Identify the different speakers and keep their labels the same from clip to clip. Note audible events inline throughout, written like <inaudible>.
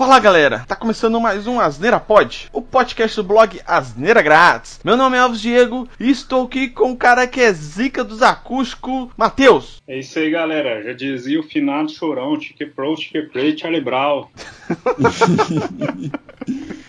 Speaker 1: Fala galera, tá começando mais um Asneira Pod, o podcast do blog Asneira Grátis. Meu nome é Alves Diego e estou aqui com o cara que é zica dos acústicos, Matheus.
Speaker 2: É isso aí galera, já dizia o finado chorão, tique pro, tique play, Charlie Brown.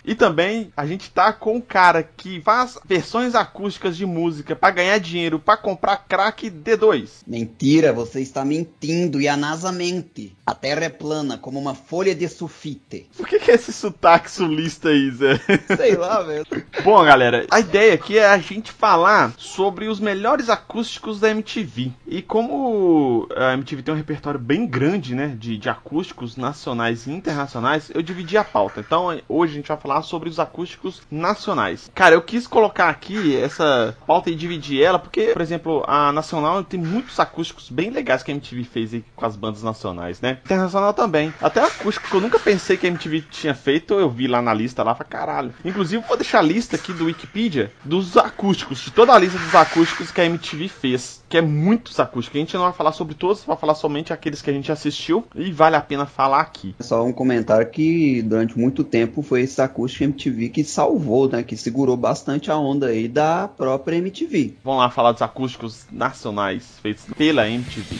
Speaker 1: E também a gente tá com um cara que faz versões acústicas de música para ganhar dinheiro, para comprar crack D2.
Speaker 3: Mentira, você está mentindo e a NASA mente. A Terra é plana como uma folha de sulfite.
Speaker 1: Por que, que é esse sotaque sulista aí, Zé? <laughs>
Speaker 3: Sei lá, velho.
Speaker 1: Bom, galera, a ideia aqui é a gente falar sobre os melhores acústicos da MTV. E como a MTV tem um repertório bem grande, né, de, de acústicos nacionais e internacionais, eu dividi a pauta. Então, hoje a gente vai falar falar sobre os acústicos nacionais. Cara, eu quis colocar aqui essa pauta e dividir ela, porque, por exemplo, a nacional tem muitos acústicos bem legais que a MTV fez com as bandas nacionais, né? Internacional também. Até acústico que eu nunca pensei que a MTV tinha feito, eu vi lá na lista lá, falei, caralho. Inclusive, vou deixar a lista aqui do Wikipedia dos acústicos, de toda a lista dos acústicos que a MTV fez, que é muitos acústicos. A gente não vai falar sobre todos, vai falar somente aqueles que a gente assistiu e vale a pena falar aqui.
Speaker 3: Só um comentário que durante muito tempo foi esse acústico acústica MTV que salvou, né? Que segurou bastante a onda aí da própria MTV.
Speaker 1: Vamos lá falar dos acústicos nacionais feitos pela MTV.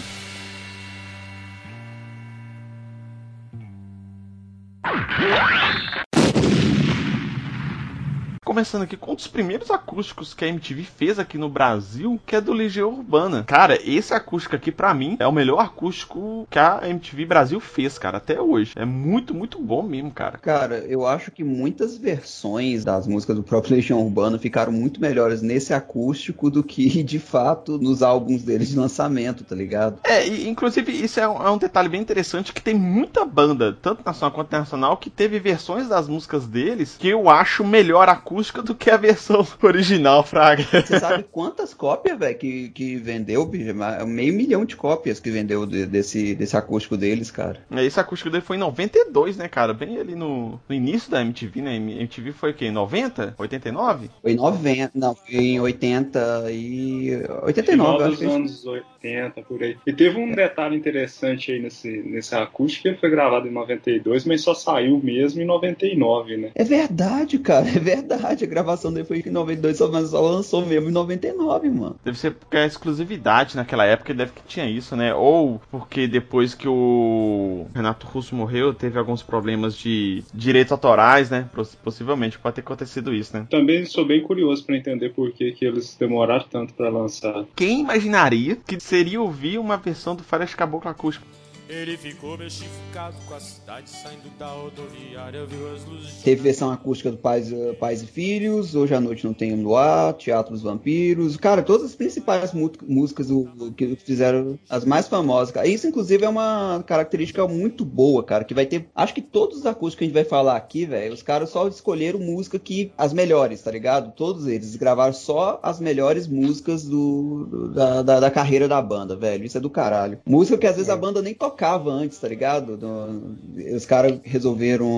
Speaker 1: Começando aqui com um dos primeiros acústicos que a MTV fez aqui no Brasil, que é do Legião Urbana. Cara, esse acústico aqui, para mim, é o melhor acústico que a MTV Brasil fez, cara, até hoje. É muito, muito bom mesmo, cara.
Speaker 3: Cara, eu acho que muitas versões das músicas do próprio <laughs> Legião Urbana ficaram muito melhores nesse acústico do que, de fato, nos álbuns deles de lançamento, tá ligado?
Speaker 1: É, e, inclusive, isso é um, é um detalhe bem interessante, que tem muita banda, tanto nacional quanto internacional, que teve versões das músicas deles que eu acho melhor acústico acústica do que a versão <laughs> original, Fraga.
Speaker 3: Você sabe quantas cópias, velho, que, que vendeu, bicho? Meio milhão de cópias que vendeu de, desse, desse acústico deles, cara.
Speaker 1: É, esse acústico dele foi em 92, né, cara? Bem ali no, no início da MTV, né? MTV foi o quê? Em 90? 89?
Speaker 3: Foi em 90, não, foi em 80 e... 89,
Speaker 2: Final dos anos 80, por aí. E teve um detalhe interessante aí nesse, nesse acústico, que ele foi gravado em 92, mas só saiu mesmo em 99, né?
Speaker 3: É verdade, cara, é verdade verdade, a gravação dele foi em 92, mas só lançou mesmo em 99, mano.
Speaker 1: Deve ser porque a exclusividade naquela época deve que tinha isso, né? Ou porque depois que o Renato Russo morreu, teve alguns problemas de direitos autorais, né? Possivelmente pode ter acontecido isso, né?
Speaker 2: Também sou bem curioso para entender por que, que eles demoraram tanto para lançar.
Speaker 1: Quem imaginaria que seria ouvir uma versão do Fares Caboclo Acústico? Ele ficou
Speaker 3: mexificado com a cidade saindo da rodoviária, viu as luzes. Teve versão acústica do Pais, uh, Pais e Filhos, Hoje à Noite Não Tem Luar, Teatro dos Vampiros. Cara, todas as principais músicas do, que fizeram as mais famosas. Cara. Isso, inclusive, é uma característica muito boa, cara. Que vai ter. Acho que todos os acústicos que a gente vai falar aqui, velho, os caras só escolheram música que. As melhores, tá ligado? Todos eles gravaram só as melhores músicas do, do da, da, da, carreira da banda, velho. Isso é do caralho. Música que às vezes é. a banda nem tocava tocava antes, tá ligado? Do, os caras resolveram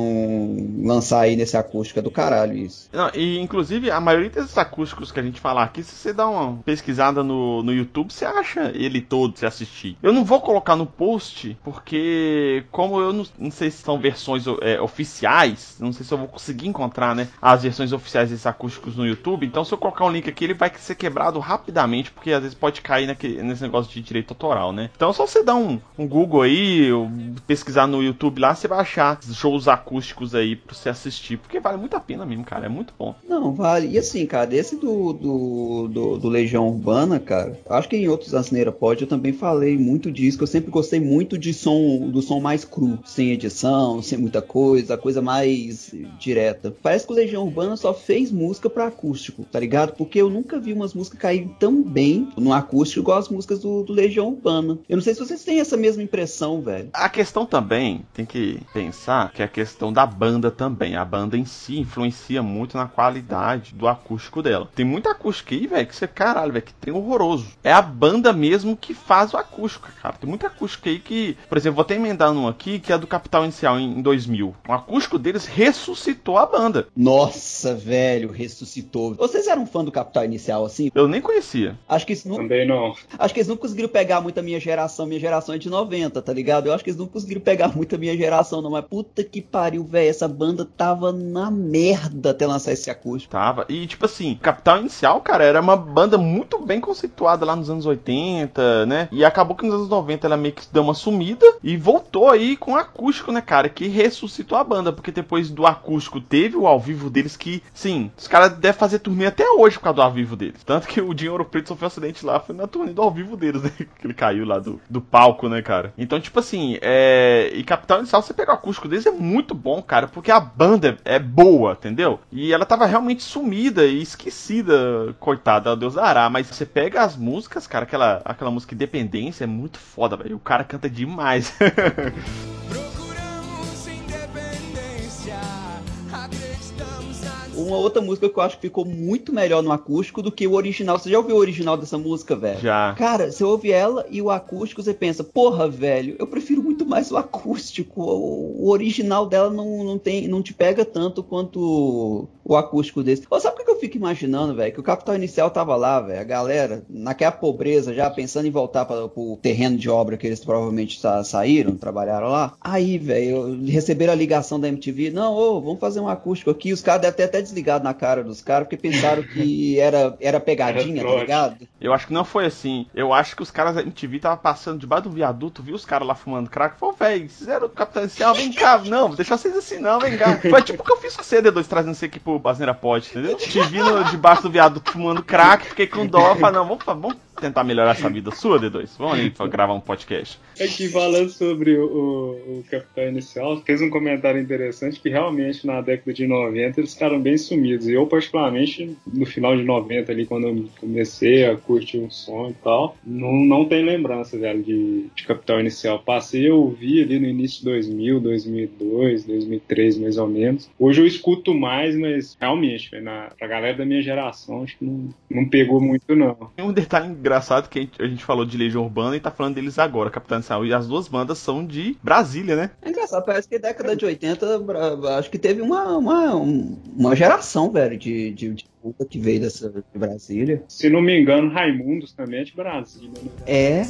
Speaker 3: lançar aí nesse acústico, do caralho isso.
Speaker 1: Não, e inclusive a maioria desses acústicos que a gente falar aqui, se você dá uma pesquisada no, no YouTube, você acha ele todo se assistir. Eu não vou colocar no post, porque como eu não, não sei se são versões é, oficiais, não sei se eu vou conseguir encontrar, né, as versões oficiais desses acústicos no YouTube, então se eu colocar um link aqui, ele vai ser quebrado rapidamente, porque às vezes pode cair naquele, nesse negócio de direito autoral, né? Então só você dá um, um Google aí, aí, pesquisar no YouTube lá, você vai achar shows acústicos aí pra você assistir, porque vale muito a pena mesmo, cara, é muito bom.
Speaker 3: Não, vale. E assim, cara, esse do, do, do, do Legião Urbana, cara, acho que em outros Asneira Pod eu também falei muito disso, que eu sempre gostei muito de som, do som mais cru, sem edição, sem muita coisa, a coisa mais direta. Parece que o Legião Urbana só fez música pra acústico, tá ligado? Porque eu nunca vi umas músicas caírem tão bem no acústico igual as músicas do, do Legião Urbana. Eu não sei se vocês têm essa mesma impressão velho.
Speaker 1: A questão também, tem que pensar que é a questão da banda também. A banda em si influencia muito na qualidade do acústico dela. Tem muita acústica aí, velho, que você, caralho, velho, que tem horroroso. É a banda mesmo que faz o acústico, cara. Tem muita acústica aí que, por exemplo, vou até emendar um aqui, que é do Capital Inicial em 2000. O acústico deles ressuscitou a banda.
Speaker 3: Nossa, velho, ressuscitou. Vocês eram fã do Capital Inicial assim?
Speaker 1: Eu nem conhecia.
Speaker 3: Acho que isso não...
Speaker 2: Também não.
Speaker 3: Acho que eles não conseguiram pegar muito a minha geração. Minha geração é de 90, tá ligado? Eu acho que eles não conseguiram pegar <laughs> muito a minha geração, não. Mas puta que pariu, velho. Essa banda tava na merda até lançar esse acústico.
Speaker 1: Tava. E, tipo assim, Capital Inicial, cara, era uma banda muito bem conceituada lá nos anos 80, né? E acabou que nos anos 90 ela meio que deu uma sumida e voltou aí com acústico, né, cara? Que ressuscitou a banda. Porque depois do acústico teve o ao vivo deles que, sim, os caras devem fazer turnê até hoje por causa do ao vivo deles. Tanto que o Dinheiro Preto sofreu um acidente lá, foi na turnê do ao vivo deles, né? <laughs> Que ele caiu lá do, do palco, né, cara? Então, tipo assim, é. E Capital Inicial, você pega o acústico deles, é muito bom, cara, porque a banda é boa, entendeu? E ela tava realmente sumida e esquecida, coitada, Deus dará. Mas você pega as músicas, cara, aquela, aquela música Independência é muito foda, velho. O cara canta demais. <laughs>
Speaker 3: uma outra música que eu acho que ficou muito melhor no acústico do que o original. Você já ouviu o original dessa música, velho?
Speaker 1: Já.
Speaker 3: Cara, você ouve ela e o acústico, você pensa, porra, velho, eu prefiro muito mais o acústico. O, original dela não, não, tem, não te pega tanto quanto o acústico desse. Ou sabe o que eu fico imaginando, velho? Que o Capital Inicial tava lá, velho, a galera, naquela pobreza, já pensando em voltar para o terreno de obra que eles provavelmente sa saíram, trabalharam lá. Aí, velho, receberam a ligação da MTV, não, ô, vamos fazer um acústico aqui. Os caras devem ter até desligado na cara dos caras, porque pensaram que <laughs> era, era pegadinha, era tá ligado?
Speaker 1: Eu acho que não foi assim. Eu acho que os caras da MTV tava passando debaixo do viaduto, viu os caras lá fumando crack, falou, velho, fizeram o Capital Inicial, vem cá, não, vou deixar vocês assim não, vem cá. <laughs> Foi tipo o que eu fiz com a CD2 trazendo você aqui pro Basneira Pod, entendeu? Te vi no, debaixo do viaduto fumando crack, fiquei com dó, falei, não, vamos, vamos tentar melhorar essa vida sua, D2. Vamos ali gravar um podcast.
Speaker 2: Aqui falando sobre o, o, o Capitão Inicial, fez um comentário interessante que realmente na década de 90 eles ficaram bem sumidos. Eu, particularmente, no final de 90 ali, quando eu comecei a curtir um som e tal, não, não tem lembrança, velho, de, de Capital Inicial. Passei a ouvir ali no início de 2000, 2002, 2003, mais ou menos. Hoje eu escuto mais, mas realmente, véio, na, pra galera da minha geração, acho que não, não pegou muito, não.
Speaker 1: Tem um detalhe engraçado que a gente falou de Legião Urbana e tá falando deles agora, Capitão Inicial. E as duas bandas são de Brasília, né?
Speaker 3: É engraçado, parece que década de 80, acho que teve uma, uma, uma geração, velho, de, de, de puta que veio dessa de Brasília.
Speaker 2: Se não me engano, Raimundos também é de Brasília, né?
Speaker 3: É.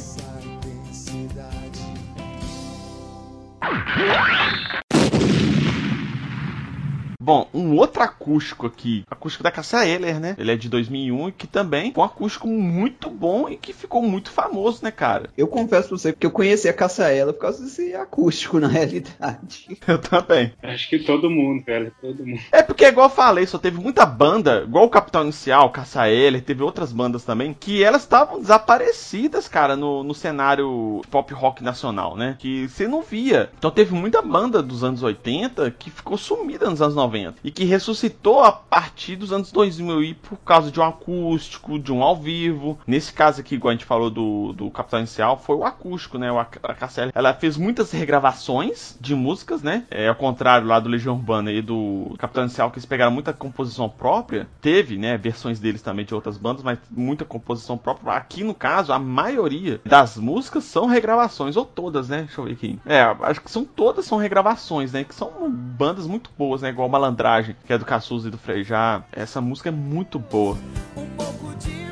Speaker 1: Bom, um outro acústico aqui, acústico da Cassia Eller, né? Ele é de 2001 e que também foi um acústico muito bom e que ficou muito famoso, né, cara?
Speaker 3: Eu confesso pra você que eu conheci a Cassia Eller por causa desse acústico, na <laughs> realidade.
Speaker 1: Eu também.
Speaker 2: Acho que todo mundo, velho, todo mundo.
Speaker 1: É porque, igual eu falei, só teve muita banda, igual o Capitão Inicial, Cassia Eller, teve outras bandas também, que elas estavam desaparecidas, cara, no, no cenário pop rock nacional, né? Que você não via. Então teve muita banda dos anos 80 que ficou sumida nos anos 90 e que ressuscitou a partir dos anos 2000 e por causa de um acústico, de um ao vivo. Nesse caso aqui, igual a gente falou do, do Capitão Inicial, foi o acústico, né? A Casselli, ela fez muitas regravações de músicas, né? É, ao contrário lá do Legião Urbana e do Capitão Inicial, que eles pegaram muita composição própria. Teve, né, versões deles também de outras bandas, mas muita composição própria. Aqui, no caso, a maioria das músicas são regravações, ou todas, né? Deixa eu ver aqui. É, acho que são todas são regravações, né? Que são bandas muito boas, né? Igual Malandragem, que é do Caçuz e do Frejá. Essa música é muito boa. Um pouco de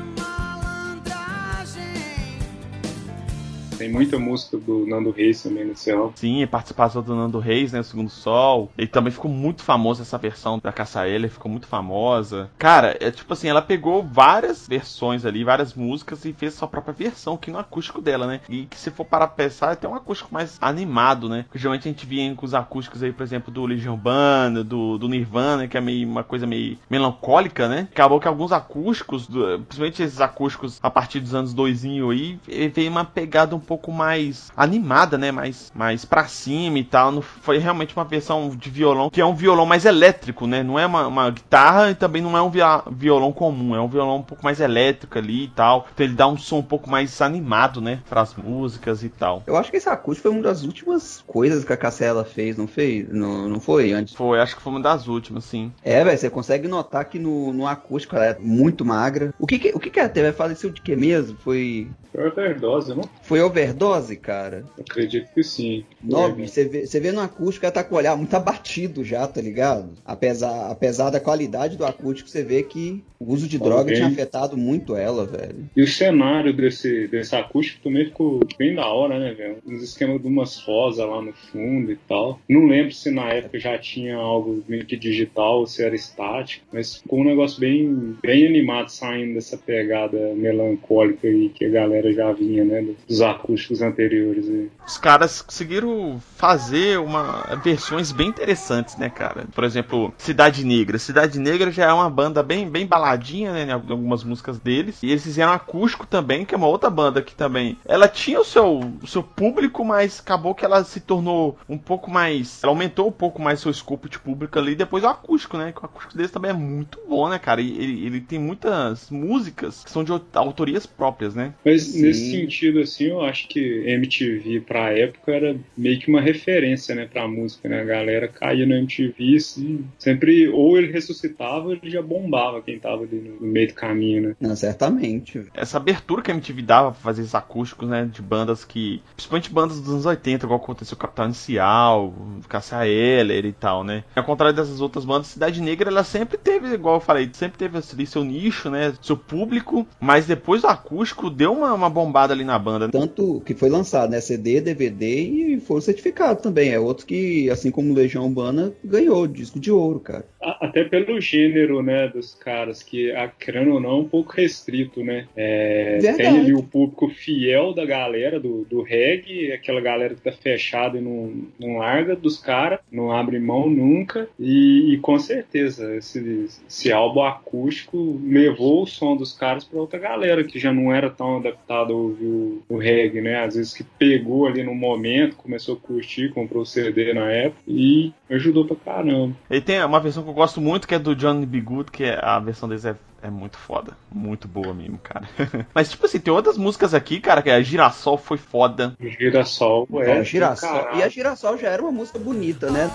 Speaker 2: Tem muita música do Nando Reis também nesse álbum.
Speaker 1: Sim, participação do Nando Reis, né? O Segundo Sol. E também ficou muito famosa essa versão da Caçaela, ficou muito famosa. Cara, é tipo assim, ela pegou várias versões ali, várias músicas e fez sua própria versão, que no acústico dela, né? E que se for para pensar, é até um acústico mais animado, né? Porque geralmente a gente via com os acústicos aí, por exemplo, do Legião Banda, do, do Nirvana, que é meio uma coisa meio melancólica, né? Acabou que alguns acústicos, principalmente esses acústicos a partir dos anos 2000 aí, veio uma pegada um pouco mais animada, né? Mais, mais pra cima e tal. Não foi realmente uma versão de violão que é um violão mais elétrico, né? Não é uma, uma guitarra e também não é um violão comum. É um violão um pouco mais elétrico ali e tal. Então ele dá um som um pouco mais animado, né? Para as músicas e tal.
Speaker 3: Eu acho que esse acústico foi uma das últimas coisas que a Cassela fez, não fez? Não, não foi antes?
Speaker 1: Foi, acho que foi uma das últimas, sim.
Speaker 3: É, velho, você consegue notar que no, no acústico ela é muito magra. O que que, o que, que ela teve? Faleceu de que mesmo? Foi.
Speaker 2: Foi overdose, não?
Speaker 3: Foi overdose, cara?
Speaker 2: Acredito que sim.
Speaker 3: Nobre, você vê, você vê no acústico, ela tá com o olhar muito abatido já, tá ligado? Apesar, apesar da qualidade do acústico, você vê que o uso de droga Alguém. tinha afetado muito ela, velho.
Speaker 2: E o cenário desse, desse acústico também ficou bem da hora, né, velho? Uns esquemas de umas rosas lá no fundo e tal. Não lembro se na época já tinha algo meio que digital ou se era estático, mas ficou um negócio bem, bem animado saindo dessa pegada melancólica aí que a galera já vinha, né? Dos acústicos anteriores aí.
Speaker 1: Os caras conseguiram fazer uma versões bem interessantes, né, cara? Por exemplo, Cidade Negra. Cidade Negra já é uma banda bem, bem baladinha, né? Em algumas músicas deles. E eles fizeram acústico também, que é uma outra banda que também. Ela tinha o seu, o seu público, mas acabou que ela se tornou um pouco mais. Ela aumentou um pouco mais seu escopo de público ali. Depois o acústico, né? Que o acústico deles também é muito bom, né, cara? E ele, ele tem muitas músicas que são de autorias próprias, né?
Speaker 2: Mas Sim. nesse sentido, assim, eu acho que MTV pra época era meio que uma referência, né, pra música, né? A galera caía no MTV assim, sempre, ou ele ressuscitava, ou ele já bombava quem tava ali no, meio do caminho, né?
Speaker 3: Não, certamente.
Speaker 1: Essa abertura que a MTV dava pra fazer esses acústicos, né, de bandas que, principalmente bandas dos anos 80, igual aconteceu Capital Inicial, Cassia Eller e tal, né? Ao contrário dessas outras bandas, Cidade Negra, ela sempre teve, igual eu falei, sempre teve ali seu nicho, né, seu público, mas depois do acústico deu uma, uma bombada ali na banda.
Speaker 3: Tanto que foi lançado, né, CD, DVD e foi certificado também. É outro que, assim como Legião Urbana, ganhou disco de ouro, cara.
Speaker 2: Até pelo gênero, né, dos caras, que, querendo ou não, é um pouco restrito, né? É, tem ali o público fiel da galera do, do reggae, aquela galera que tá fechada e não, não larga dos caras, não abre mão nunca. E, e com certeza, esse, esse álbum acústico levou o som dos caras para outra galera que já não era tão adaptada a ouvir o, o reggae, né? Às vezes que pegou ali no momento, começou a curtir, comprou o CD na época e ajudou pra caramba.
Speaker 1: Ele tem uma versão que eu gosto muito que é do Johnny B. Good, que é, a versão deles é, é muito foda. Muito boa mesmo, cara. <laughs> Mas, tipo assim, tem outras músicas aqui, cara, que a Girassol foi foda.
Speaker 2: Girassol, é.
Speaker 3: é Girassol. E a Girassol já era uma música bonita, né?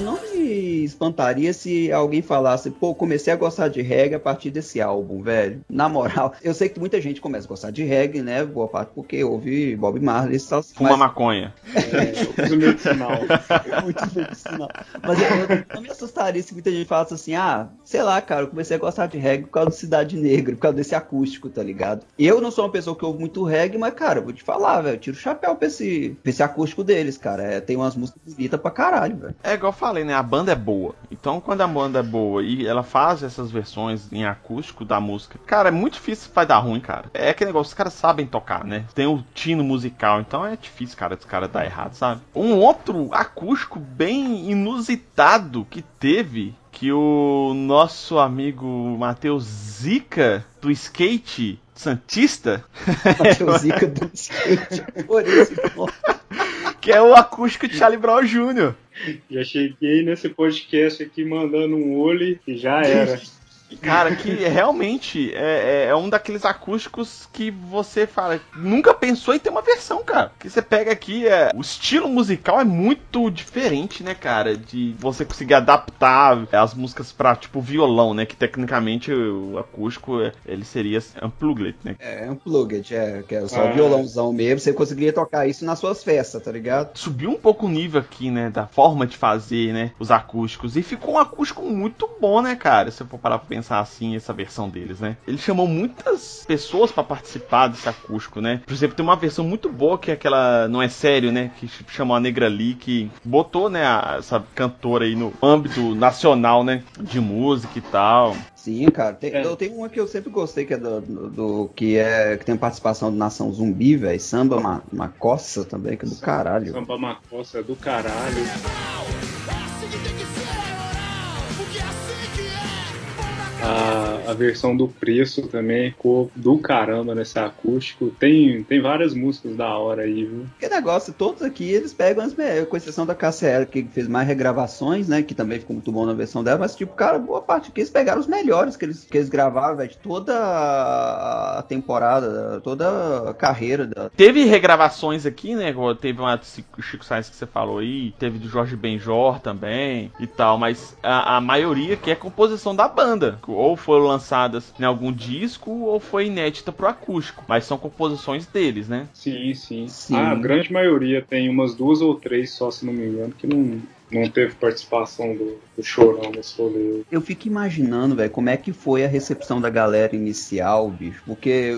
Speaker 3: Não me espantaria se alguém falasse, pô, comecei a gostar de reggae a partir desse álbum, velho. Na moral, eu sei que muita gente começa a gostar de reggae, né? Boa parte porque ouve Bob Marley e tal.
Speaker 1: Fuma mas... maconha.
Speaker 2: É, uso medicinal.
Speaker 3: Muito medicinal. Mas eu, eu, não me assustaria se muita gente falasse assim, ah, sei lá, cara, eu comecei a gostar de reggae por causa do Cidade Negra, por causa desse acústico, tá ligado? Eu não sou uma pessoa que ouve muito reggae, mas, cara, vou te falar, velho, tiro o chapéu pra esse, pra esse acústico deles, cara. É, tem umas músicas bonitas pra caralho, velho.
Speaker 1: É igual falei, né? A banda é boa. Então, quando a banda é boa e ela faz essas versões em acústico da música, cara, é muito difícil vai dar ruim, cara. É aquele negócio, os caras sabem tocar, né? Tem o tino musical, então é difícil, cara, dos caras dar errado, sabe? Um outro acústico bem inusitado que teve que o nosso amigo Matheus Zica do skate Santista. <laughs>
Speaker 3: Zica do skate, por isso,
Speaker 1: que é o acústico de Charlie Brown Jr.
Speaker 2: Já cheguei nesse podcast aqui mandando um olho e já era. <laughs>
Speaker 1: Cara, que <laughs> realmente é, é, é, um daqueles acústicos que você fala, nunca pensou em ter uma versão, cara. Que você pega aqui, é, o estilo musical é muito diferente, né, cara? De você conseguir adaptar as músicas pra, tipo, violão, né? Que tecnicamente o acústico, é, ele seria unplugged, né?
Speaker 3: É, unplugged, é, que é só ah. violãozão mesmo. Você conseguiria tocar isso nas suas festas, tá ligado?
Speaker 1: Subiu um pouco o nível aqui, né, da forma de fazer, né, os acústicos. E ficou um acústico muito bom, né, cara? Se eu for parar pra pensar assim, essa versão deles, né? Ele chamou muitas pessoas para participar desse acústico, né? Por exemplo, tem uma versão muito boa que é aquela Não é Sério, né? Que chamou a Negra Lee, que botou, né, a, essa cantora aí no âmbito nacional, né? De música e tal.
Speaker 3: Sim, cara. Tem, é. Eu tenho uma que eu sempre gostei, que é do, do, do que é que tem participação do Nação Zumbi, velho. Samba Ma, Macossa também, que é do caralho.
Speaker 2: Samba Macossa é do caralho. A, a versão do preço também ficou do caramba nesse acústico. Tem, tem várias músicas da hora aí, viu?
Speaker 3: Que negócio, todos aqui eles pegam as com exceção da KCL, que fez mais regravações, né? Que também ficou muito bom na versão dela, mas tipo, cara, boa parte aqui eles pegaram os melhores que eles, que eles gravaram, velho, de toda a temporada, toda a carreira. Da...
Speaker 1: Teve regravações aqui, né? Teve uma do Chico Sainz que você falou aí, teve do Jorge Benjor também e tal, mas a, a maioria que é composição da banda ou foram lançadas em algum disco ou foi inédita pro acústico, mas são composições deles, né?
Speaker 2: Sim, sim. sim. a grande maioria tem umas duas ou três só, se não me engano, que não, não teve participação do, do Chorão nesse rolê.
Speaker 3: Eu fico imaginando, velho, como é que foi a recepção da galera inicial, bicho. Porque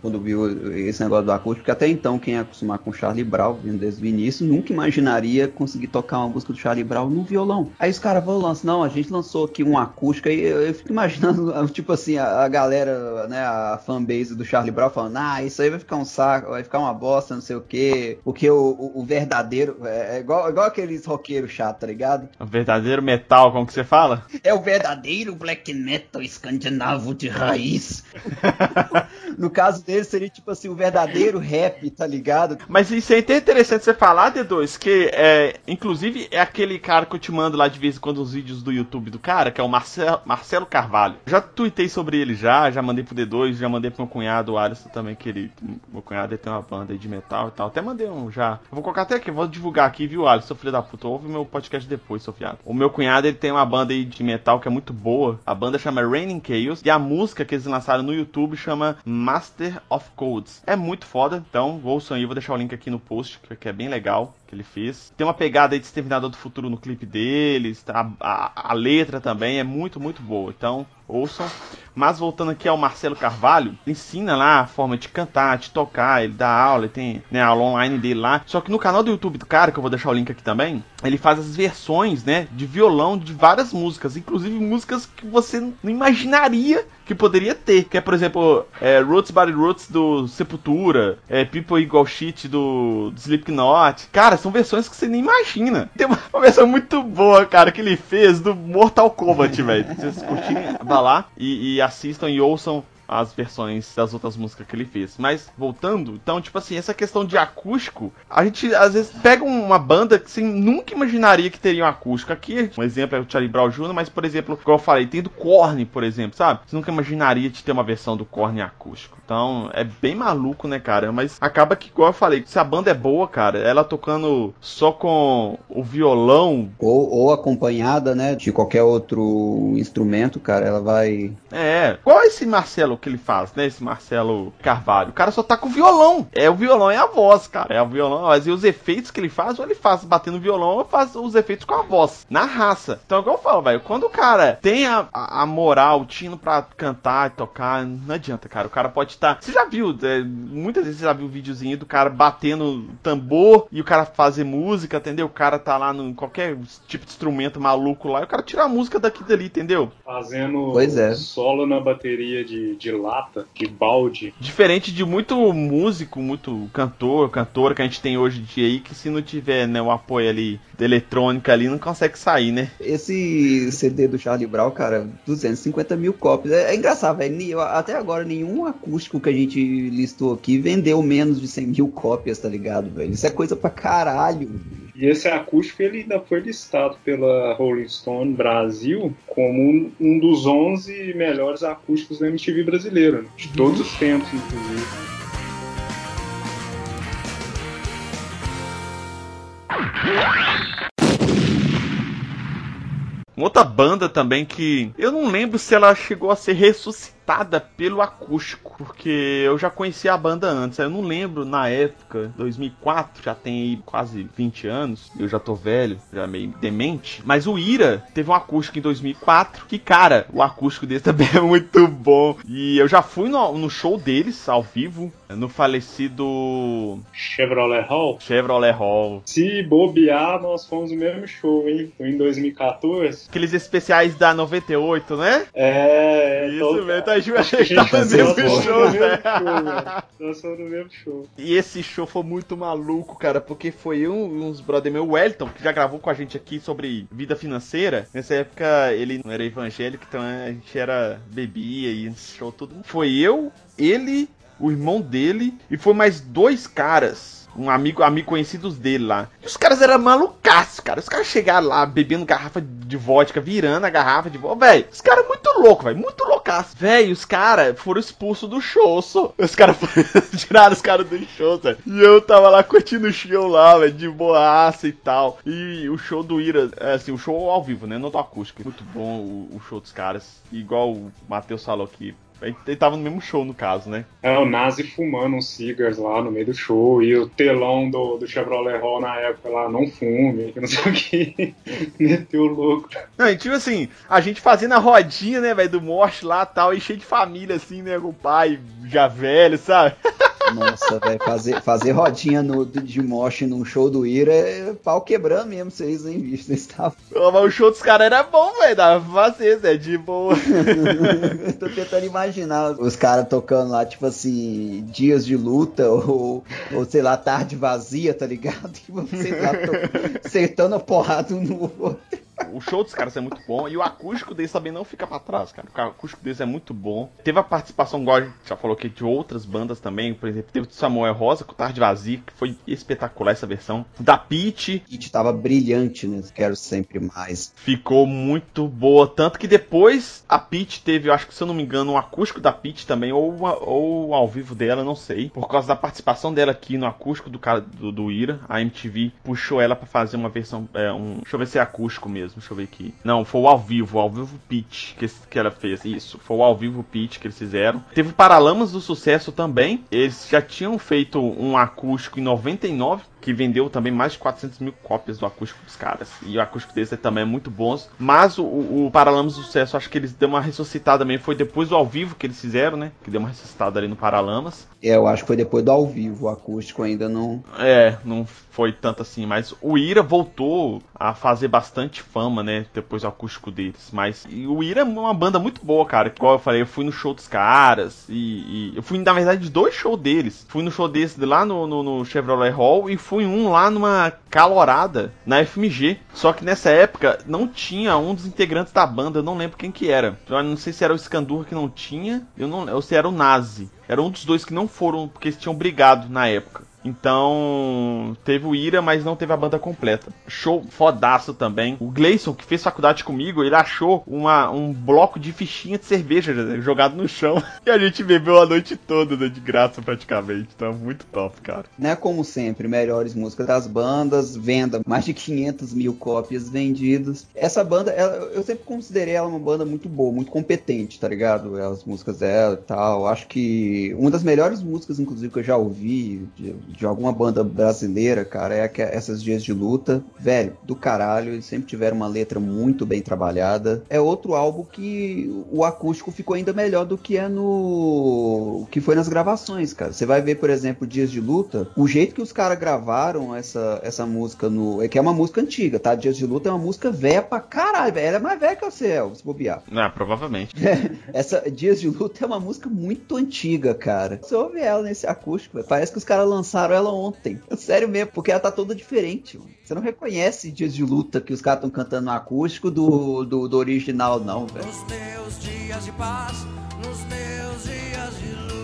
Speaker 3: quando viu esse negócio do acústico, até então quem é acostumar com Charlie Brown, vindo desde o início, nunca imaginaria conseguir tocar uma música do Charlie Brown no violão. Aí os caras vão lançar, não, a gente lançou aqui um acústico, aí eu, eu fico imaginando, <laughs> tipo assim, a, a, galera, né, a fanbase do Charlie Brown falando, ah, isso aí vai ficar um saco, vai ficar uma bosta, não sei o quê, porque o, o, o verdadeiro, é, é igual, igual aqueles roqueiros chatos, tá ligado?
Speaker 1: O verdadeiro metal, como que você fala?
Speaker 3: É o verdadeiro black metal escandinavo de raiz. <laughs> no caso dele, seria tipo assim, o verdadeiro rap, tá ligado?
Speaker 1: Mas isso é interessante você falar, D2, que é, inclusive é aquele cara que eu te mando lá de vez em quando os vídeos do YouTube do cara, que é o Marcelo, Marcelo Carvalho. Já tuitei sobre ele já, já mandei pro D2, já mandei pro meu cunhado, o Alisson também, que ele, meu cunhado ele tem uma banda aí de metal e tal. Até mandei um já. Eu vou colocar até aqui, vou divulgar aqui, viu, Alisson, filho da puta. Ouve meu podcast depois, Sofiado. O meu cunhado, ele tem uma banda aí de metal que é muito boa. A banda chama Raining Chaos. E a música que eles lançaram no YouTube chama Master of Codes. É muito foda. Então, ouçam aí. Vou deixar o link aqui no post, que é bem legal que ele fez. Tem uma pegada de Exterminador do Futuro no clipe deles. A, a, a letra também é muito, muito boa. Então, ouçam. Mas voltando aqui ao Marcelo Carvalho, ensina lá a forma de cantar, de tocar, ele dá aula, ele tem né, aula online dele lá. Só que no canal do YouTube do cara, que eu vou deixar o link aqui também, ele faz as versões, né, de violão de várias músicas, inclusive músicas que você não imaginaria que poderia ter. Que é, por exemplo, é, Roots Body Roots do Sepultura, é, People Equal Shit do, do Slipknot. Cara, são versões que você nem imagina. Tem uma, uma versão muito boa, cara, que ele fez do Mortal Kombat, velho. Vocês curtirem, vá lá e, e assistam e ouçam as versões das outras músicas que ele fez. Mas voltando, então, tipo assim, essa questão de acústico, a gente às vezes pega uma banda que você nunca imaginaria que teria um acústico. Aqui, um exemplo é o Charlie Brown Jr., mas, por exemplo, como eu falei, tem do Korn, por exemplo, sabe? Você nunca imaginaria de ter uma versão do Korn acústico. Então, é bem maluco, né, cara? Mas acaba que, igual eu falei, se a banda é boa, cara, ela tocando só com o violão.
Speaker 3: Ou, ou acompanhada, né, de qualquer outro instrumento, cara, ela vai.
Speaker 1: É, qual esse Marcelo que ele faz, né? Esse Marcelo Carvalho. O cara só tá com violão. É o violão e a voz, cara. É o violão. Mas e os efeitos que ele faz, ou ele faz batendo violão, ou faz os efeitos com a voz. Na raça. Então, igual eu falo, velho, quando o cara tem a, a, moral, o tino pra cantar e tocar, não adianta, cara. O cara pode estar. Tá... Você já viu, é, muitas vezes você já viu o videozinho do cara batendo tambor e o cara fazer música, entendeu? O cara tá lá no qualquer tipo de instrumento maluco lá e o cara tira a música daqui dali, entendeu?
Speaker 2: Fazendo pois é. solo na bateria de, de lata, de balde.
Speaker 1: Diferente de muito músico, muito cantor, cantora que a gente tem hoje em dia aí, que se não tiver né, o apoio ali da eletrônica ali, não consegue sair, né?
Speaker 3: Esse CD do Charlie Brown, cara, 250 mil cópias. É, é engraçado, velho. Até agora, nenhum acústico que a gente listou aqui vendeu menos de 100 mil cópias, tá ligado, velho? Isso é coisa pra caralho.
Speaker 2: E esse acústico ele ainda foi listado pela Rolling Stone Brasil como um, dos 11 melhores acústicos da MTV brasileira, de todos os tempos, inclusive.
Speaker 1: Outra banda também que eu não lembro se ela chegou a ser ressuscitada pelo acústico, porque eu já conhecia a banda antes. Eu não lembro na época, 2004, já tem aí quase 20 anos. Eu já tô velho, já meio demente. Mas o Ira teve um acústico em 2004. Que cara, o acústico dele <laughs> também é muito bom. E eu já fui no, no show deles ao vivo, no falecido
Speaker 2: Chevrolet Hall.
Speaker 1: Chevrolet Hall.
Speaker 2: Se bobear, nós fomos no mesmo show, hein? Foi em 2014.
Speaker 1: Aqueles especiais da 98, né?
Speaker 2: É,
Speaker 1: isso tô... mesmo. Tá a gente tava no mesmo show, né?
Speaker 2: Nós no mesmo show.
Speaker 1: E esse show foi muito maluco, cara, porque foi um, uns brother meu, o Wellington, que já gravou com a gente aqui sobre vida financeira. Nessa época ele não era evangélico, então a gente era bebia e show tudo. Foi eu, ele o irmão dele e foi mais dois caras um amigo, amigo conhecidos dele lá. E os caras eram malucaços, cara. Os caras chegaram lá bebendo garrafa de vodka, virando a garrafa de vodka. Velho, os caras muito loucos, velho. Muito loucaço. Velho, os caras foram expulsos do show, só. Os caras <laughs> tiraram os caras do show, velho. E eu tava lá curtindo o show lá, velho, de boaça e tal. E o show do Ira, é, assim, o show ao vivo, né? Não do acústico. Muito bom o, o show dos caras. Igual o Matheus falou aqui ele tava no mesmo show, no caso, né?
Speaker 2: É, o Nazi fumando uns cigars lá no meio do show, e o telão do, do Chevrolet Hall na época lá, não fume, que não sei o que. <laughs> Meteu louco.
Speaker 1: Não, e tipo assim, a gente fazendo a rodinha, né, velho, do morte lá tal, e cheio de família, assim, né, com o pai já velho, sabe? <laughs>
Speaker 3: Nossa, velho, fazer, fazer rodinha no, de moche num show do Ira é pau quebrando mesmo, vocês nem visto estavam.
Speaker 1: Mas o show dos caras era bom, velho, dava pra fazer, Zé, de boa. <laughs>
Speaker 3: Tô tentando imaginar os caras tocando lá, tipo assim, dias de luta ou, ou sei lá, tarde vazia, tá ligado? <laughs> E você lá acertando a porrada um no outro
Speaker 1: o show dos caras é muito bom e o acústico deles também não fica para trás, cara. O acústico deles é muito bom. Teve a participação, igual a gente já falou aqui, de outras bandas também. Por exemplo, teve o Samuel Rosa com Tarde Vazia, que foi espetacular essa versão. Da Pete.
Speaker 3: Pete tava brilhante, né? Quero sempre mais.
Speaker 1: Ficou muito boa. Tanto que depois a Pete teve, eu acho que se eu não me engano, um acústico da Pete também, ou, uma, ou ao vivo dela, não sei. Por causa da participação dela aqui no acústico do cara do, do Ira, a MTV puxou ela para fazer uma versão. É, um, deixa eu ver se é acústico mesmo. Deixa eu ver aqui. Não, foi o ao vivo, ao vivo pitch que, que ela fez. Isso, foi o ao vivo pitch que eles fizeram. Teve o Paralamas do Sucesso também. Eles já tinham feito um acústico em 99 que vendeu também mais de 400 mil cópias do acústico dos caras. E o acústico deles também é muito bom. Mas o, o Paralamas do Sucesso, acho que eles deu uma ressuscitada também. Foi depois do ao vivo que eles fizeram, né? Que deu uma ressuscitada ali no Paralamas.
Speaker 3: É, eu acho que foi depois do ao vivo. O acústico ainda não.
Speaker 1: É, não foi tanto assim. Mas o Ira voltou a fazer bastante fama, né? Depois do acústico deles. Mas o Ira é uma banda muito boa, cara. Igual eu falei, eu fui no show dos caras. E, e eu fui, na verdade, de dois shows deles. Fui no show deles lá no, no, no Chevrolet Hall e fui fui um lá numa calorada na FMG. Só que nessa época não tinha um dos integrantes da banda, eu não lembro quem que era. Eu não sei se era o Scandur que não tinha, eu não, ou se era o Nazi. Era um dos dois que não foram, porque eles tinham brigado na época. Então, teve o Ira, mas não teve a banda completa. Show fodaço também. O Gleison, que fez faculdade comigo, ele achou uma, um bloco de fichinha de cerveja jogado no chão. <laughs> E a gente bebeu a noite toda, né, de graça praticamente. Então, muito top, cara.
Speaker 3: Né, como sempre, melhores músicas das bandas, venda, mais de 500 mil cópias vendidas. Essa banda, ela, eu sempre considerei ela uma banda muito boa, muito competente, tá ligado? As músicas dela e tal. Acho que uma das melhores músicas, inclusive, que eu já ouvi. De, de alguma banda brasileira, cara, é essas dias de luta, velho, do caralho, eles sempre tiveram uma letra muito bem trabalhada. É outro álbum que o acústico ficou ainda melhor do que é no que foi nas gravações, cara. Você vai ver, por exemplo, Dias de Luta, o jeito que os caras gravaram essa, essa música no, é que é uma música antiga, tá? Dias de Luta é uma música velha pra caralho, velho. Ela é mais velha que você, Elvis, se bobear.
Speaker 1: Não, provavelmente. <laughs>
Speaker 3: essa Dias de Luta é uma música muito antiga, cara. Você ouve ela nesse acústico, véio. parece que os caras lançaram ela ontem. <laughs> Sério mesmo, porque ela tá toda diferente. Mano. Você não reconhece dias de luta que os caras estão cantando no acústico do, do, do original, não, velho. Nos teus dias de paz, nos teus
Speaker 1: dias de luta.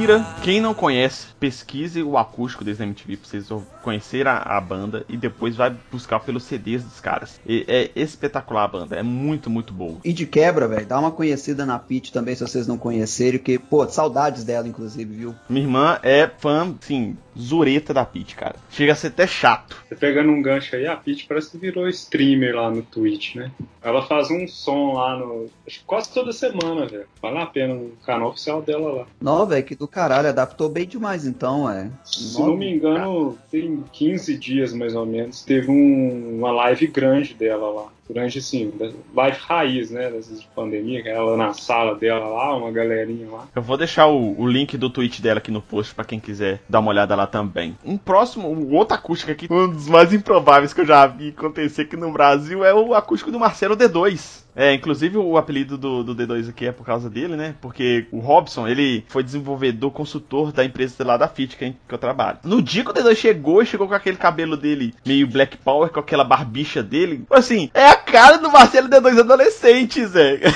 Speaker 1: Ira, quem não conhece, pesquise o acústico desde a MTV pra vocês conhecer a, a, banda e depois vai buscar pelos CDs dos caras. E, é espetacular a banda, é muito, muito boa.
Speaker 3: E de quebra, velho, dá uma conhecida na Pete também se vocês não conhecerem, porque, pô, saudades dela, inclusive, viu?
Speaker 1: Minha irmã é fã, sim, zureta da Pete, cara. Chega a ser até chato.
Speaker 2: Você pegando um gancho aí, a Pete parece que virou streamer lá no Twitch, né? Ela faz um som lá no. Acho que quase toda semana, velho. Vale a pena no canal oficial dela lá.
Speaker 3: Não, velho, que do caralho, adaptou bem demais então, é.
Speaker 2: Se não me engano, tem 15 dias mais ou menos, teve um, uma live grande dela lá durante assim, live raiz, né, dessas de pandemia, ela na sala dela lá, uma galerinha lá.
Speaker 1: Eu vou deixar o, o link do tweet dela aqui no post para quem quiser dar uma olhada lá também. Um próximo, um outro acústico aqui, um dos mais improváveis que eu já vi acontecer aqui no Brasil é o acústico do Marcelo D2. É, inclusive o apelido do, do, D2 aqui é por causa dele, né? Porque o Robson, ele foi desenvolvedor, consultor da empresa lá da FIT, que, que eu trabalho. No dia que o D2 chegou, chegou com aquele cabelo dele meio Black Power, com aquela barbicha dele. Assim, é a cara do Marcelo D2 adolescente, Zé. <laughs>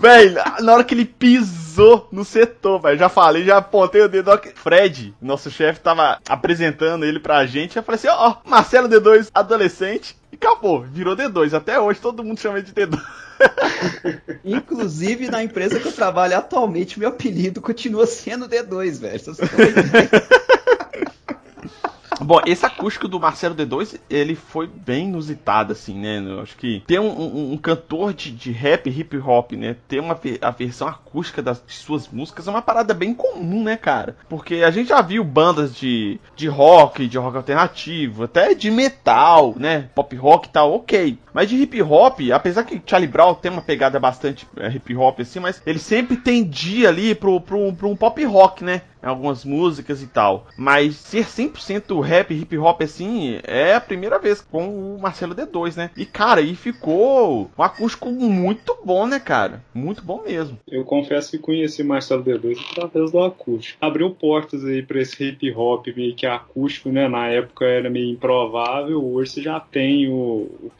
Speaker 1: velho, na hora que ele pisou no setor, velho, já falei, já apontei o dedo. Fred, nosso chefe, tava apresentando ele pra gente. Eu falei assim: ó, oh, Marcelo D2, adolescente. E acabou, virou D2. Até hoje todo mundo chama ele de D2. <laughs>
Speaker 3: Inclusive, na empresa que eu trabalho atualmente, meu apelido continua sendo D2, velho. <laughs>
Speaker 1: Bom, esse acústico do Marcelo D2, ele foi bem inusitado, assim, né? Eu acho que ter um, um, um cantor de, de, rap, hip hop, né? Ter uma a versão acústica das suas músicas é uma parada bem comum, né, cara? Porque a gente já viu bandas de, de rock, de rock alternativo, até de metal, né? Pop rock e tal, ok. Mas de hip hop, apesar que Charlie Brown tem uma pegada bastante é, hip hop, assim, mas ele sempre tendia ali pro, pro, pro um pop rock, né? algumas músicas e tal. Mas ser 100% rap, hip hop assim, é a primeira vez com o Marcelo D2, né? E cara, e ficou um acústico muito bom, né, cara? Muito bom mesmo.
Speaker 2: Eu confesso que conheci Marcelo D2 através do acústico. Abriu portas aí pra esse hip hop meio que acústico, né? Na época era meio improvável. Hoje você já tem o, o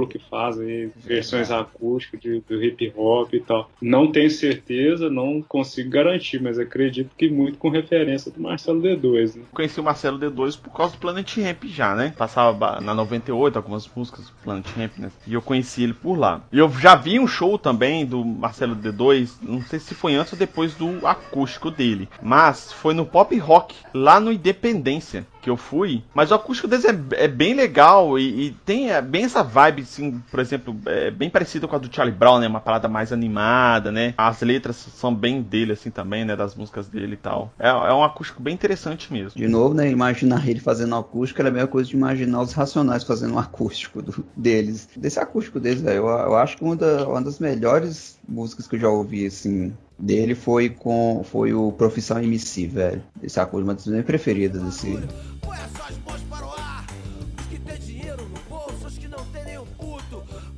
Speaker 2: criolo que faz aí versões acústicas de, do hip hop e tal. Não tenho certeza, não consigo garantir, mas acredito que muito com referência do Marcelo D2. Né?
Speaker 1: Conheci o Marcelo D2 por causa do Planet Ramp já, né? Passava na 98 algumas músicas do Planet Ramp, né? E eu conheci ele por lá. E eu já vi um show também do Marcelo D2, não sei se foi antes ou depois do acústico dele, mas foi no Pop Rock, lá no Independência que eu fui, mas o acústico deles é, é bem legal e, e tem é, bem essa vibe, assim, por exemplo, é bem parecida com a do Charlie Brown, né? Uma parada mais animada, né? As letras são bem dele, assim, também, né? Das músicas dele e tal. É, é um acústico bem interessante mesmo.
Speaker 3: De novo, né? Imaginar ele fazendo acústico era a mesma coisa de imaginar os Racionais fazendo um acústico do, deles. Desse acústico deles, velho, eu, eu, acho que uma, da, uma das melhores músicas que eu já ouvi, assim, dele foi com foi o Profissão MC, velho. Esse acústico, uma das minhas preferidas desse.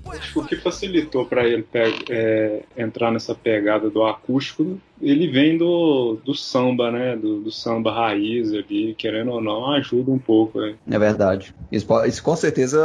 Speaker 2: Acho que o que facilitou para ele é, entrar nessa pegada do acústico ele vem do, do samba, né? Do, do, samba raiz ali, querendo ou não, ajuda um pouco. Né?
Speaker 3: É verdade. Isso, isso, com certeza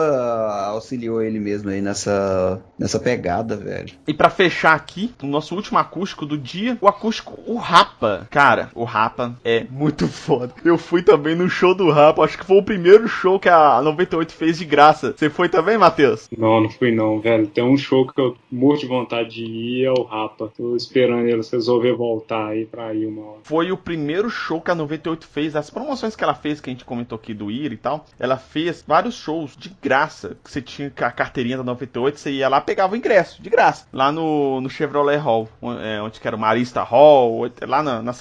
Speaker 3: auxiliou ele mesmo aí nessa, nessa pegada, velho.
Speaker 1: E para fechar aqui, o nosso último acústico do dia, o acústico, o Rapa. Cara, o Rapa é muito <laughs> foda. Eu fui também no show do Rapa, acho que foi o primeiro show que a 98 fez de graça. Você foi também, Matheus?
Speaker 2: Não, não fui não, velho. Tem um show que eu morro de vontade de ir, é o Rapa. Tô esperando eles resolver voltar aí pra ir uma hora.
Speaker 1: Foi o primeiro show que a 98 fez. As promoções que ela fez, que a gente comentou aqui do IR e tal, ela fez vários shows de graça. Que você tinha a carteirinha da 98, você ia lá pegava o ingresso, de graça. Lá no, no Chevrolet Hall, é, onde que era o Marista Hall, lá na, na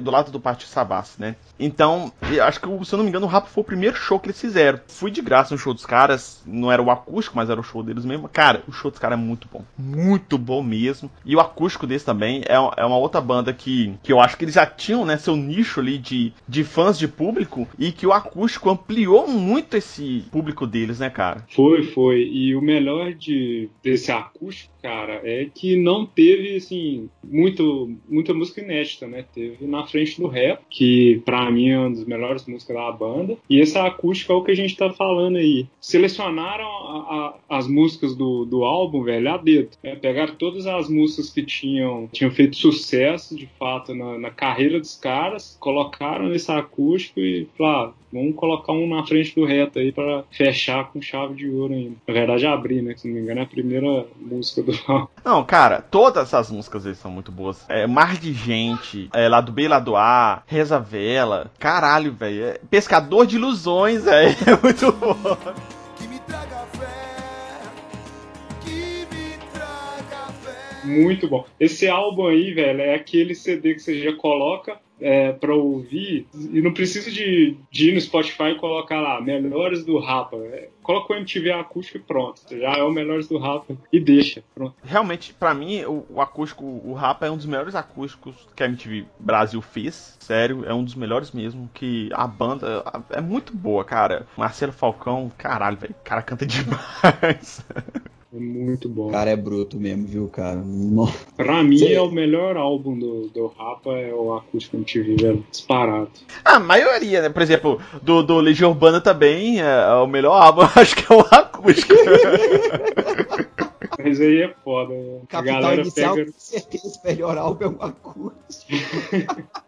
Speaker 1: do lado do Pátio Savassi, né? Então, acho que, se eu não me engano, o Rapa foi o primeiro show que eles fizeram. Fui de graça no show dos caras, não era o acústico, mas era o show deles mesmo. Cara, o show dos caras é muito bom. Muito bom mesmo. E o acústico desse também é, é uma outra banda que, que eu acho que eles já tinham, né, seu nicho ali de, de fãs de público e que o acústico ampliou muito esse público deles, né, cara?
Speaker 2: Foi, foi. E o melhor de, desse acústico, cara, é que não teve, assim, muito, muita música inédita, né? Teve na frente do rap, que pra mim é uma das melhores músicas da banda. E essa acústica é o que a gente tá falando aí. Selecionaram a, a, as músicas do, do álbum, velho, a dedo. É, pegaram todas as músicas que tinham, tinham feito sucesso, de fato, na, na carreira dos caras, colocaram nesse acústico e, claro, vamos colocar um na frente do reto aí para fechar com chave de ouro ainda. Na verdade, abrir, né? Se não me engano, é a primeira música do <laughs>
Speaker 1: Não, cara, todas essas músicas aí são muito boas. É Mar de Gente, é Lado B, Lado A, Reza Vela. Caralho, velho. É Pescador de Ilusões, <laughs> velho. É muito bom.
Speaker 2: Muito bom. Esse álbum aí, velho, é aquele CD que você já coloca é, para ouvir e não precisa de, de ir no Spotify e colocar lá melhores do Rapa. É, coloca o MTV acústico e pronto. Já é o melhores do Rapa e deixa. Pronto.
Speaker 1: Realmente, para mim, o, o, acústico, o Rapa é um dos melhores acústicos que a MTV Brasil fez. Sério, é um dos melhores mesmo. Que a banda é muito boa, cara. Marcelo Falcão, caralho, velho. O cara canta <laughs> demais.
Speaker 2: É muito bom.
Speaker 3: O cara é bruto mesmo, viu, cara?
Speaker 2: Pra mim é o melhor álbum do, do Rapa, é o Acústico MTV, velho. Disparado.
Speaker 1: A maioria, né? Por exemplo, do, do Legião Urbana também, é, é o melhor álbum, <laughs> acho que é o Acústico.
Speaker 2: Mas aí é foda.
Speaker 3: Capital a galera inicial, pega... com certeza, melhor álbum é o acústico. <laughs>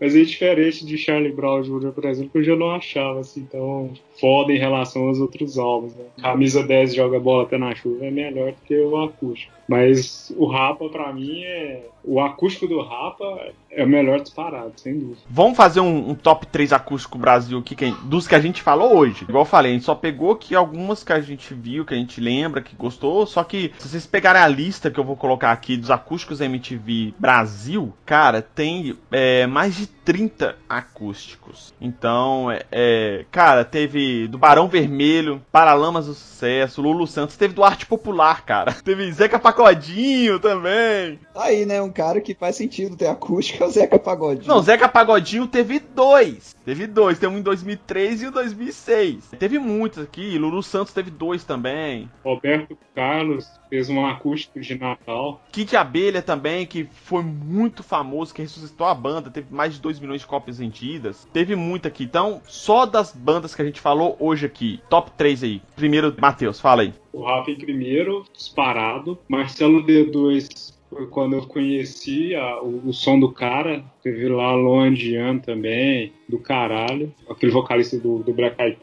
Speaker 2: Mas é diferente de Charlie Brown Jr., por exemplo, que eu já não achava assim tão foda em relação aos outros álbuns. Né? Camisa 10 joga bola até na chuva é melhor do que o acústico. Mas o Rapa, para mim, é. O acústico do Rapa é o melhor disparado, sem dúvida.
Speaker 1: Vamos fazer um, um top 3 acústico Brasil aqui, que, dos que a gente falou hoje. Igual eu falei, a gente só pegou aqui algumas que a gente viu, que a gente lembra, que gostou. Só que se vocês pegarem a lista que eu vou colocar aqui dos acústicos MTV Brasil, cara, tem é, mais de 30 acústicos. Então, é, é, cara, teve do Barão Vermelho, Paralamas do Sucesso, Lulu Santos, teve do Arte Popular, cara. <laughs> Teve Zeca Pagodinho também.
Speaker 3: Tá aí, né? Um cara que faz sentido ter acústica é o Zeca Pagodinho.
Speaker 1: Não, Zeca Pagodinho teve dois. Teve dois. Tem um em 2003 e um em 2006. Teve muitos aqui. Lulu Santos teve dois também.
Speaker 2: Roberto Carlos fez um acústico de Natal.
Speaker 1: Kid Abelha também, que foi muito famoso, que ressuscitou a banda. Teve mais de 2 milhões de cópias vendidas. Teve muito aqui. Então, só das bandas que a gente falou hoje aqui. Top 3 aí. Primeiro, Matheus, fala aí.
Speaker 2: O Rafa em primeiro, disparado. Marcelo D2 foi quando eu conheci a, o, o, som do cara. Teve lá Luan Dian também, do caralho. Aquele vocalista do, do Black Eyed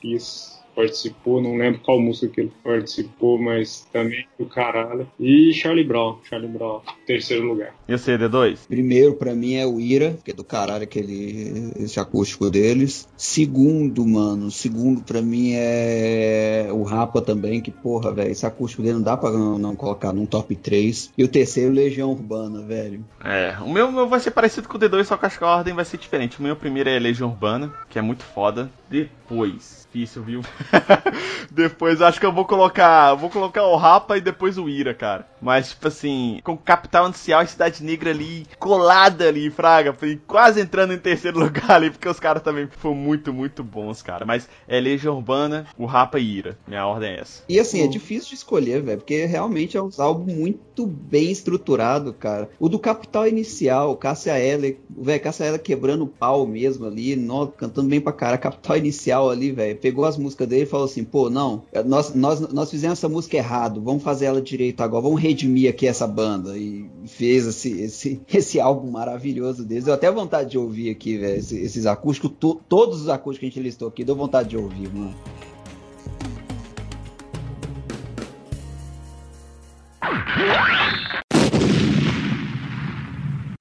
Speaker 2: Peas participou, não lembro qual música que ele participou, mas também do caralho. E Charlie Brown, Charlie Brown, terceiro lugar.
Speaker 1: E o CD2?
Speaker 3: Primeiro, para mim, é o Ira, que é do caralho aquele esse acústico deles. Segundo, mano, segundo para mim é o Rapa também, que porra, velho, esse acústico dele não dá pra não, não, colocar num top 3. E o terceiro, Legião Urbana, velho.
Speaker 1: É, o meu, meu vai ser parecido com o D2, só que acho que a ordem vai ser diferente. O meu primeiro é Legião Urbana, que é muito foda. Depois, difícil, viu? <laughs> <laughs> depois acho que eu vou colocar. Vou colocar o Rapa e depois o Ira, cara. Mas, tipo assim, com Capital Inicial e Cidade Negra ali, colada ali, Fraga. Quase entrando em terceiro <laughs> lugar ali, porque os caras também foram muito, muito bons, cara. Mas é Legião Urbana, o Rapa e Ira. Minha ordem é essa.
Speaker 3: E assim, é difícil de escolher, velho, porque realmente é um álbum muito bem estruturado, cara. O do Capital Inicial, Cássia Eller, velho, Cássia Eller quebrando o pau mesmo ali, cantando bem pra cara. Capital Inicial ali, velho, pegou as músicas dele e falou assim: pô, não, nós, nós, nós fizemos essa música errado, vamos fazer ela direito agora, vamos redimir aqui essa banda. E fez esse, esse, <laughs> esse álbum maravilhoso deles. Eu até vontade de ouvir aqui, velho, esses, esses acústicos, to, todos os acústicos que a gente listou aqui, deu vontade de ouvir, mano.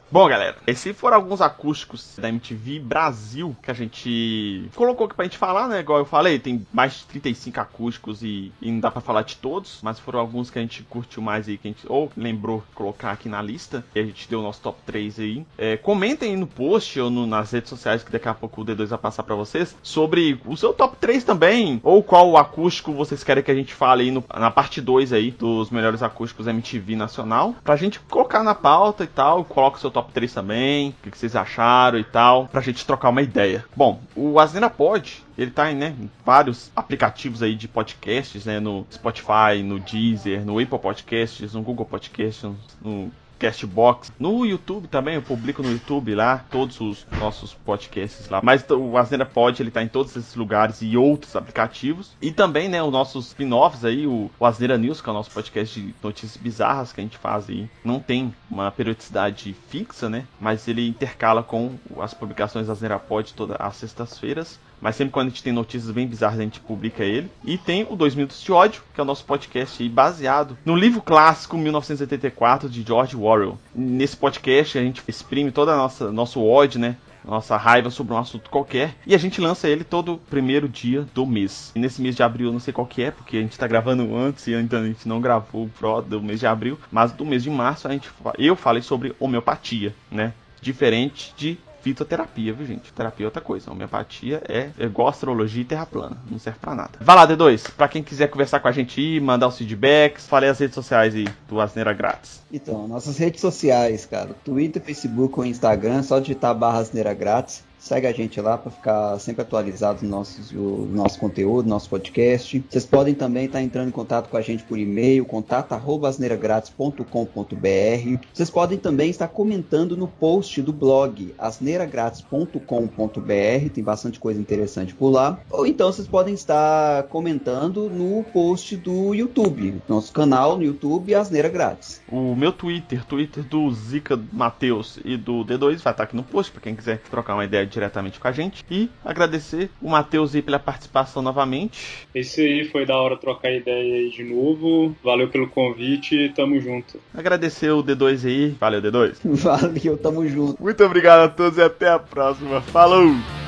Speaker 1: Bom, galera, esses foram alguns acústicos da MTV Brasil que a gente colocou aqui pra gente falar, né? Igual eu falei, tem mais de 35 acústicos e, e não dá pra falar de todos, mas foram alguns que a gente curtiu mais aí, que a gente ou lembrou colocar aqui na lista, e a gente deu o nosso top 3 aí. É, comentem aí no post ou no, nas redes sociais que daqui a pouco o D2 vai passar pra vocês sobre o seu top 3 também, ou qual acústico vocês querem que a gente fale aí no, na parte 2 aí dos melhores acústicos MTV nacional, pra gente colocar na pauta e tal, coloca o seu top 3 também, o que, vocês acharam e tal, pra gente trocar uma ideia. Bom, o Asneira Pod, ele tá né, em vários aplicativos aí de podcasts, né, no Spotify, no Deezer, no Apple Podcasts, no Google Podcasts, no Castbox. No YouTube também, eu publico no YouTube lá todos os nossos podcasts lá. Mas o Asneira Pod, ele tá em todos esses lugares e outros aplicativos. E também, né, os nossos spin-offs aí, o, o Asneira News, que é o nosso podcast de notícias bizarras que a gente faz aí. Não tem uma periodicidade fixa, né? Mas ele intercala com as publicações da Asneira Pod todas as sextas-feiras. Mas sempre quando a gente tem notícias bem bizarras, a gente publica ele. E tem o Dois Minutos de Ódio, que é o nosso podcast baseado no livro clássico 1984 de George Orwell. Nesse podcast a gente exprime todo o nosso ódio, né? Nossa raiva sobre um assunto qualquer. E a gente lança ele todo primeiro dia do mês. E nesse mês de abril eu não sei qual que é, porque a gente tá gravando antes e então a gente não gravou o Pro do mês de abril. Mas do mês de março a gente, eu falei sobre homeopatia, né? Diferente de fitoterapia, viu, gente? Terapia é outra coisa. Homeopatia é, é igual astrologia e terra plana. Não serve pra nada. Vai lá, D2. Pra quem quiser conversar com a gente aí, mandar os feedbacks, falei as redes sociais aí do Asneira Grátis.
Speaker 3: Então, nossas redes sociais, cara. Twitter, Facebook ou Instagram, só digitar barra Asneira Grátis. Segue a gente lá para ficar sempre atualizado no nosso, no nosso conteúdo, nosso podcast. Vocês podem também estar tá entrando em contato com a gente por e-mail, contato@asneiragratis.com.br. Vocês podem também estar comentando no post do blog asneiragratis.com.br, tem bastante coisa interessante por lá. Ou então vocês podem estar comentando no post do YouTube, nosso canal no YouTube Asneira Grátis.
Speaker 1: O meu Twitter, Twitter do Zica Matheus e do D2 vai estar aqui no post para quem quiser trocar uma ideia diretamente com a gente. E agradecer o Matheus aí pela participação novamente.
Speaker 2: Esse aí foi da hora trocar ideia aí de novo. Valeu pelo convite tamo junto.
Speaker 1: Agradecer o D2 aí. Valeu, D2. <laughs>
Speaker 3: Valeu, tamo junto.
Speaker 1: Muito obrigado a todos e até a próxima. Falou!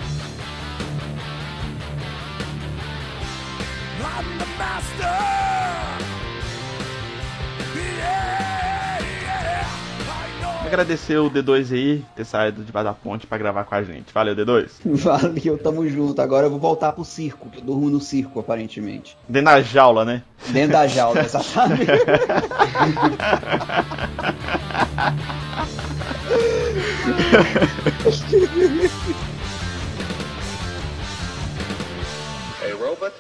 Speaker 1: Agradecer o D2 aí ter saído de da ponte para gravar com a gente. Valeu, D2. <laughs>
Speaker 3: Valeu, tamo junto. Agora eu vou voltar pro circo, que eu durmo no circo, aparentemente.
Speaker 1: Dentro da jaula, né?
Speaker 3: Dentro da jaula, exatamente. A robot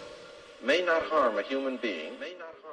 Speaker 3: may not harm a human being. May not harm.